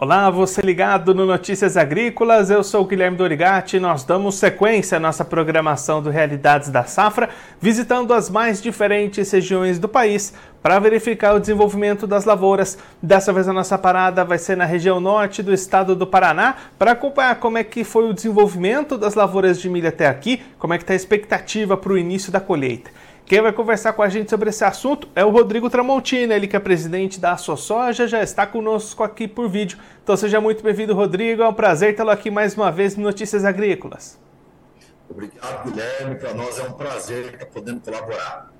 Olá, você ligado no Notícias Agrícolas, eu sou o Guilherme Dorigati e nós damos sequência à nossa programação do Realidades da Safra, visitando as mais diferentes regiões do país para verificar o desenvolvimento das lavouras. Dessa vez a nossa parada vai ser na região norte do estado do Paraná para acompanhar como é que foi o desenvolvimento das lavouras de milho até aqui, como é que está a expectativa para o início da colheita. Quem vai conversar com a gente sobre esse assunto é o Rodrigo Tramontina, ele que é presidente da Soja, já está conosco aqui por vídeo. Então seja muito bem-vindo, Rodrigo. É um prazer tê-lo aqui mais uma vez no Notícias Agrícolas. Obrigado, Guilherme. Para nós é um prazer estar podendo colaborar.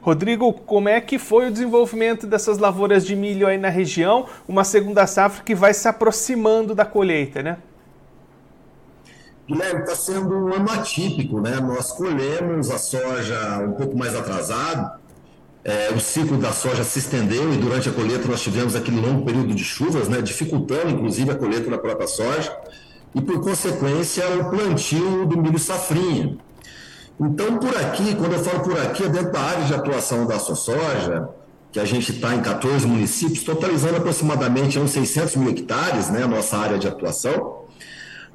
Rodrigo, como é que foi o desenvolvimento dessas lavouras de milho aí na região? Uma segunda safra que vai se aproximando da colheita, né? Guilherme, está sendo um ano atípico, né? Nós colhemos a soja um pouco mais atrasado, é, o ciclo da soja se estendeu e durante a colheita nós tivemos aquele longo período de chuvas, né? Dificultando, inclusive, a colheita da própria soja e, por consequência, o plantio do milho safrinha. Então, por aqui, quando eu falo por aqui, é dentro da área de atuação da soja, que a gente está em 14 municípios, totalizando aproximadamente uns 600 mil hectares, né? A nossa área de atuação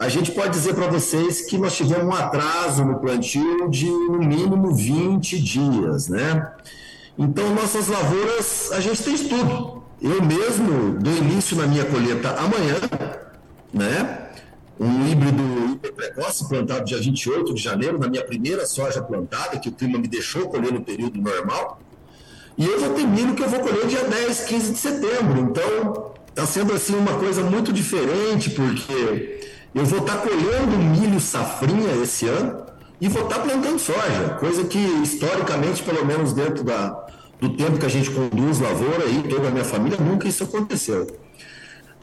a gente pode dizer para vocês que nós tivemos um atraso no plantio de no mínimo 20 dias, né? Então, nossas lavouras, a gente tem estudo. Eu mesmo dou início na minha colheita amanhã, né? Um híbrido precoce plantado dia 28 de janeiro, na minha primeira soja plantada, que o clima me deixou colher no período normal. E eu vou ter milho que eu vou colher dia 10, 15 de setembro. Então, está sendo assim uma coisa muito diferente, porque eu vou estar tá colhendo milho safrinha esse ano e vou estar tá plantando soja, coisa que historicamente, pelo menos dentro da, do tempo que a gente conduz lavoura e toda a minha família, nunca isso aconteceu.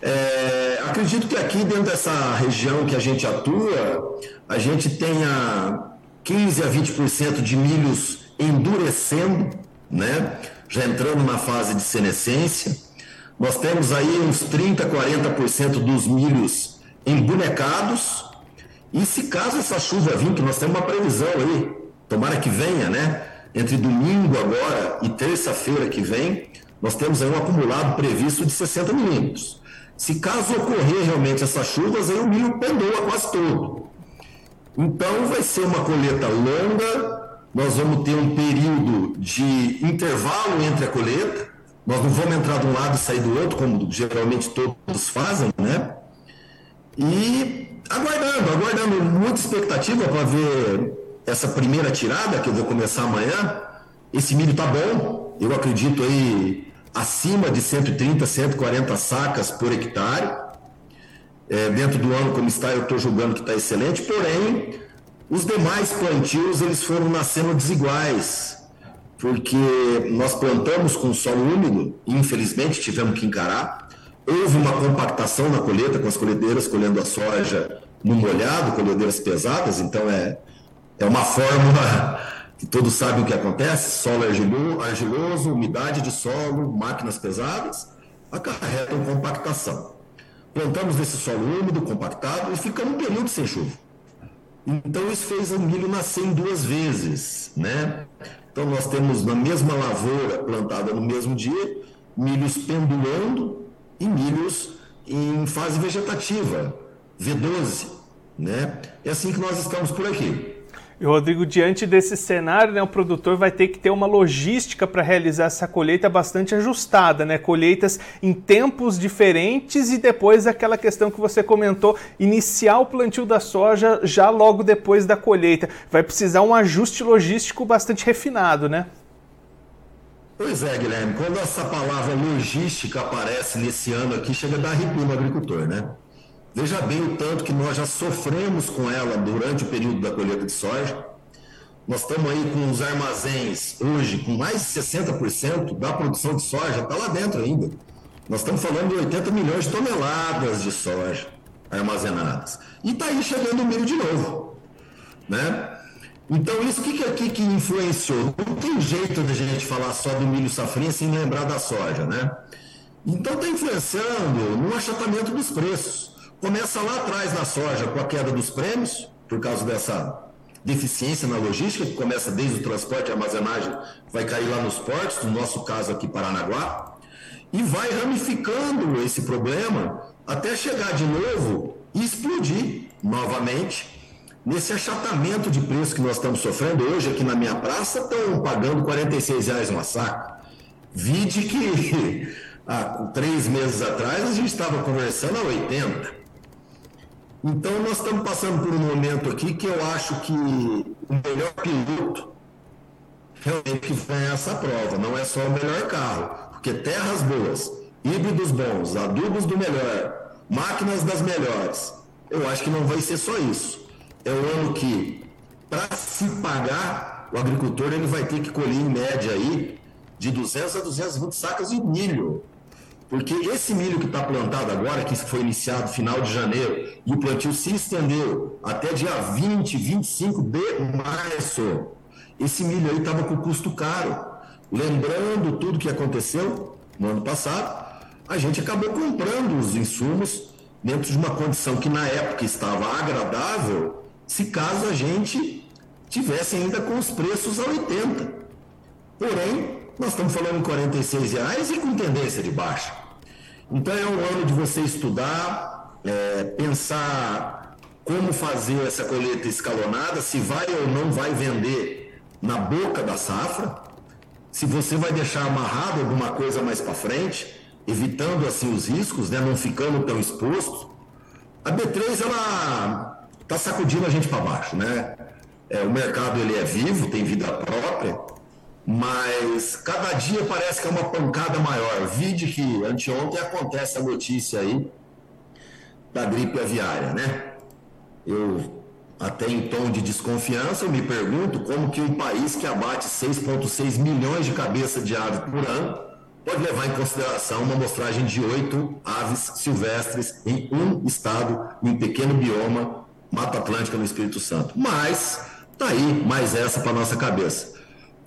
É, acredito que aqui dentro dessa região que a gente atua, a gente tenha 15 a 20% de milhos endurecendo, né? já entrando na fase de senescência. Nós temos aí uns 30, 40% dos milhos embonecados. E se caso essa chuva vir, que nós temos uma previsão aí, tomara que venha, né? Entre domingo agora e terça-feira que vem, nós temos aí um acumulado previsto de 60 milímetros. Se caso ocorrer realmente essas chuvas, aí o milho pendoa quase todo. Então vai ser uma colheita longa, nós vamos ter um período de intervalo entre a colheita, nós não vamos entrar de um lado e sair do outro, como geralmente todos fazem, né? E aguardando, aguardando muita expectativa para ver essa primeira tirada que eu vou começar amanhã. Esse milho tá bom, eu acredito aí acima de 130, 140 sacas por hectare. É, dentro do ano como está, eu estou julgando que está excelente, porém, os demais plantios eles foram nascendo desiguais, porque nós plantamos com solo úmido, infelizmente tivemos que encarar, Houve uma compactação na colheita, com as colhedeiras colhendo a soja no molhado, colhedeiras pesadas, então é, é uma fórmula que todos sabem o que acontece: solo argiloso, umidade de solo, máquinas pesadas, acarretam compactação. Plantamos nesse solo úmido, compactado, e ficamos um período sem chuva. Então isso fez o milho nascer em duas vezes, né? Então nós temos na mesma lavoura plantada no mesmo dia, milhos pendulando e milhos em fase vegetativa, V12, né? É assim que nós estamos por aqui. E Rodrigo, diante desse cenário, né, o produtor vai ter que ter uma logística para realizar essa colheita bastante ajustada, né? Colheitas em tempos diferentes e depois aquela questão que você comentou, iniciar o plantio da soja já logo depois da colheita. Vai precisar um ajuste logístico bastante refinado, né? Pois é, Guilherme, quando essa palavra logística aparece nesse ano aqui, chega a dar arrepio no agricultor, né? Veja bem o tanto que nós já sofremos com ela durante o período da colheita de soja. Nós estamos aí com os armazéns hoje com mais de 60% da produção de soja, está lá dentro ainda. Nós estamos falando de 80 milhões de toneladas de soja armazenadas. E está aí chegando o milho de novo. Né? Então, isso que, que que influenciou? Não tem jeito de gente falar só do milho safrinha sem lembrar da soja, né? Então, está influenciando no achatamento dos preços. Começa lá atrás na soja com a queda dos prêmios, por causa dessa deficiência na logística, que começa desde o transporte e armazenagem, vai cair lá nos portos, no nosso caso aqui Paranaguá, e vai ramificando esse problema até chegar de novo e explodir novamente nesse achatamento de preço que nós estamos sofrendo hoje aqui na minha praça, estão pagando 46 reais uma saca. Vide que há três meses atrás a gente estava conversando a 80. Então nós estamos passando por um momento aqui que eu acho que o melhor piloto realmente que ganha essa prova, não é só o melhor carro, porque terras boas, híbridos bons, adubos do melhor, máquinas das melhores, eu acho que não vai ser só isso é o ano que, para se pagar, o agricultor ele vai ter que colher em média aí de 200 a 220 sacas de milho. Porque esse milho que está plantado agora, que foi iniciado final de janeiro, e o plantio se estendeu até dia 20, 25 de março, esse milho aí estava com custo caro. Lembrando tudo que aconteceu no ano passado, a gente acabou comprando os insumos dentro de uma condição que na época estava agradável, se caso a gente tivesse ainda com os preços a 80. Porém, nós estamos falando em 46 reais e com tendência de baixa. Então é um ano de você estudar, é, pensar como fazer essa colheita escalonada, se vai ou não vai vender na boca da safra, se você vai deixar amarrado alguma coisa mais para frente, evitando assim os riscos, né, não ficando tão exposto. A B3 ela está sacudindo a gente para baixo, né? É, o mercado ele é vivo, tem vida própria, mas cada dia parece que é uma pancada maior. Vide que anteontem acontece a notícia aí da gripe aviária, né? Eu até em tom de desconfiança, eu me pergunto como que um país que abate 6,6 milhões de cabeças de aves por ano pode levar em consideração uma amostragem de oito aves silvestres em um estado, em um pequeno bioma, Mata Atlântica no Espírito Santo. Mas tá aí mais essa para nossa cabeça.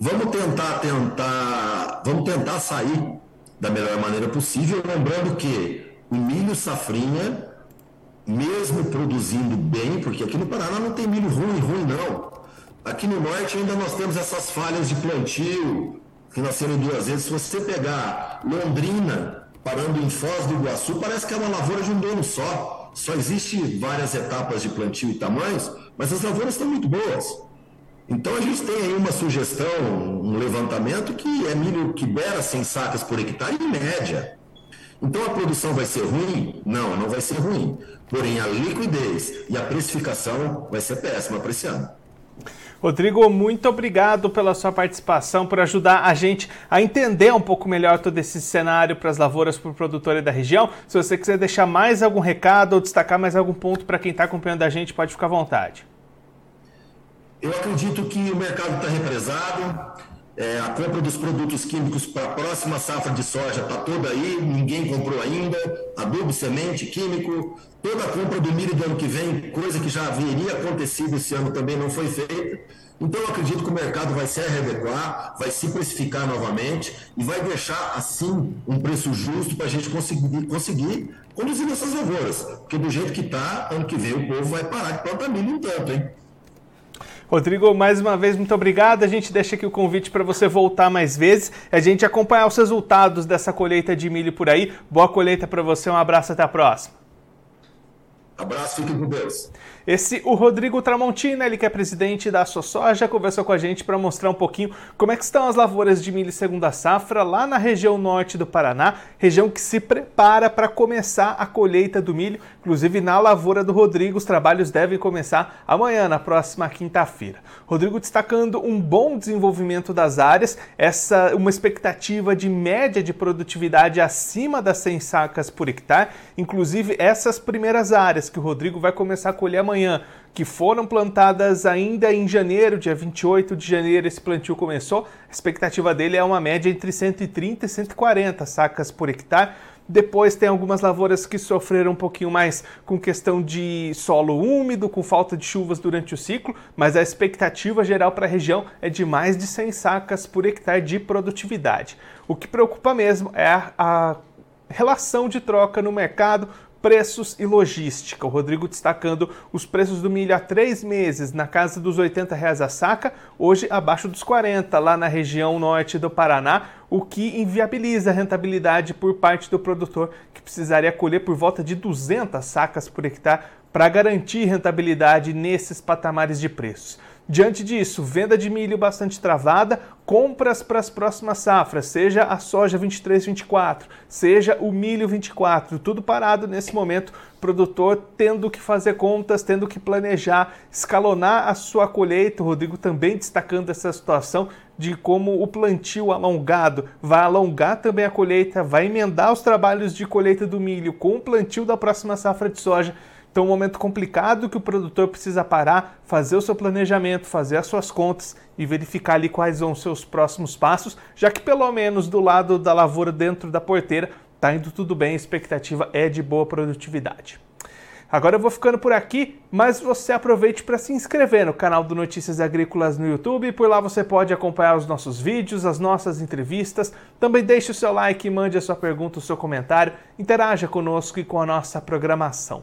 Vamos tentar tentar, vamos tentar sair da melhor maneira possível, lembrando que o milho safrinha, mesmo produzindo bem, porque aqui no Paraná não tem milho ruim, ruim não. Aqui no norte ainda nós temos essas falhas de plantio, que nasceram duas vezes. Se você pegar Londrina, parando em Foz do Iguaçu, parece que é uma lavoura de um dono só. Só existe várias etapas de plantio e tamanhos, mas as lavouras estão muito boas. Então a gente tem aí uma sugestão, um levantamento que é milho que beira 100 sacas por hectare em média. Então a produção vai ser ruim? Não, não vai ser ruim. Porém a liquidez e a precificação vai ser péssima para esse ano. Rodrigo, muito obrigado pela sua participação, por ajudar a gente a entender um pouco melhor todo esse cenário para as lavouras para o produtor da região. Se você quiser deixar mais algum recado ou destacar mais algum ponto para quem está acompanhando a gente, pode ficar à vontade. Eu acredito que o mercado está represado. É, a compra dos produtos químicos para a próxima safra de soja está toda aí, ninguém comprou ainda. Adubo, semente, químico, toda a compra do milho do ano que vem, coisa que já haveria acontecido esse ano também não foi feita. Então eu acredito que o mercado vai se readequar, vai se precificar novamente e vai deixar assim um preço justo para a gente conseguir, conseguir conduzir essas lavouras. Porque do jeito que está, ano que vem o povo vai parar de plantar milho um tanto, hein? Rodrigo, mais uma vez, muito obrigado. A gente deixa aqui o convite para você voltar mais vezes, a gente acompanhar os resultados dessa colheita de milho por aí. Boa colheita para você, um abraço, até a próxima. Abraço, fiquem com Deus. Esse, o Rodrigo Tramontina, ele que é presidente da Soja, conversou com a gente para mostrar um pouquinho como é que estão as lavouras de milho segunda safra lá na região norte do Paraná, região que se prepara para começar a colheita do milho. Inclusive na lavoura do Rodrigo, os trabalhos devem começar amanhã, na próxima quinta-feira. Rodrigo destacando um bom desenvolvimento das áreas, essa uma expectativa de média de produtividade acima das 100 sacas por hectare, inclusive essas primeiras áreas que o Rodrigo vai começar a colher amanhã manhã, que foram plantadas ainda em janeiro, dia 28 de janeiro, esse plantio começou. A expectativa dele é uma média entre 130 e 140 sacas por hectare. Depois tem algumas lavouras que sofreram um pouquinho mais com questão de solo úmido, com falta de chuvas durante o ciclo, mas a expectativa geral para a região é de mais de 100 sacas por hectare de produtividade. O que preocupa mesmo é a, a relação de troca no mercado preços e logística. O Rodrigo destacando os preços do milho há três meses na casa dos 80 reais a saca, hoje abaixo dos 40 lá na região norte do Paraná, o que inviabiliza a rentabilidade por parte do produtor que precisaria colher por volta de 200 sacas por hectare para garantir rentabilidade nesses patamares de preços. Diante disso, venda de milho bastante travada, compras para as próximas safras, seja a soja 23-24, seja o milho 24, tudo parado nesse momento, produtor tendo que fazer contas, tendo que planejar, escalonar a sua colheita. O Rodrigo também destacando essa situação de como o plantio alongado vai alongar também a colheita, vai emendar os trabalhos de colheita do milho com o plantio da próxima safra de soja. Então, um momento complicado que o produtor precisa parar, fazer o seu planejamento, fazer as suas contas e verificar ali quais vão os seus próximos passos, já que pelo menos do lado da lavoura dentro da porteira está indo tudo bem, a expectativa é de boa produtividade. Agora eu vou ficando por aqui, mas você aproveite para se inscrever no canal do Notícias Agrícolas no YouTube, por lá você pode acompanhar os nossos vídeos, as nossas entrevistas. Também deixe o seu like, mande a sua pergunta, o seu comentário, interaja conosco e com a nossa programação.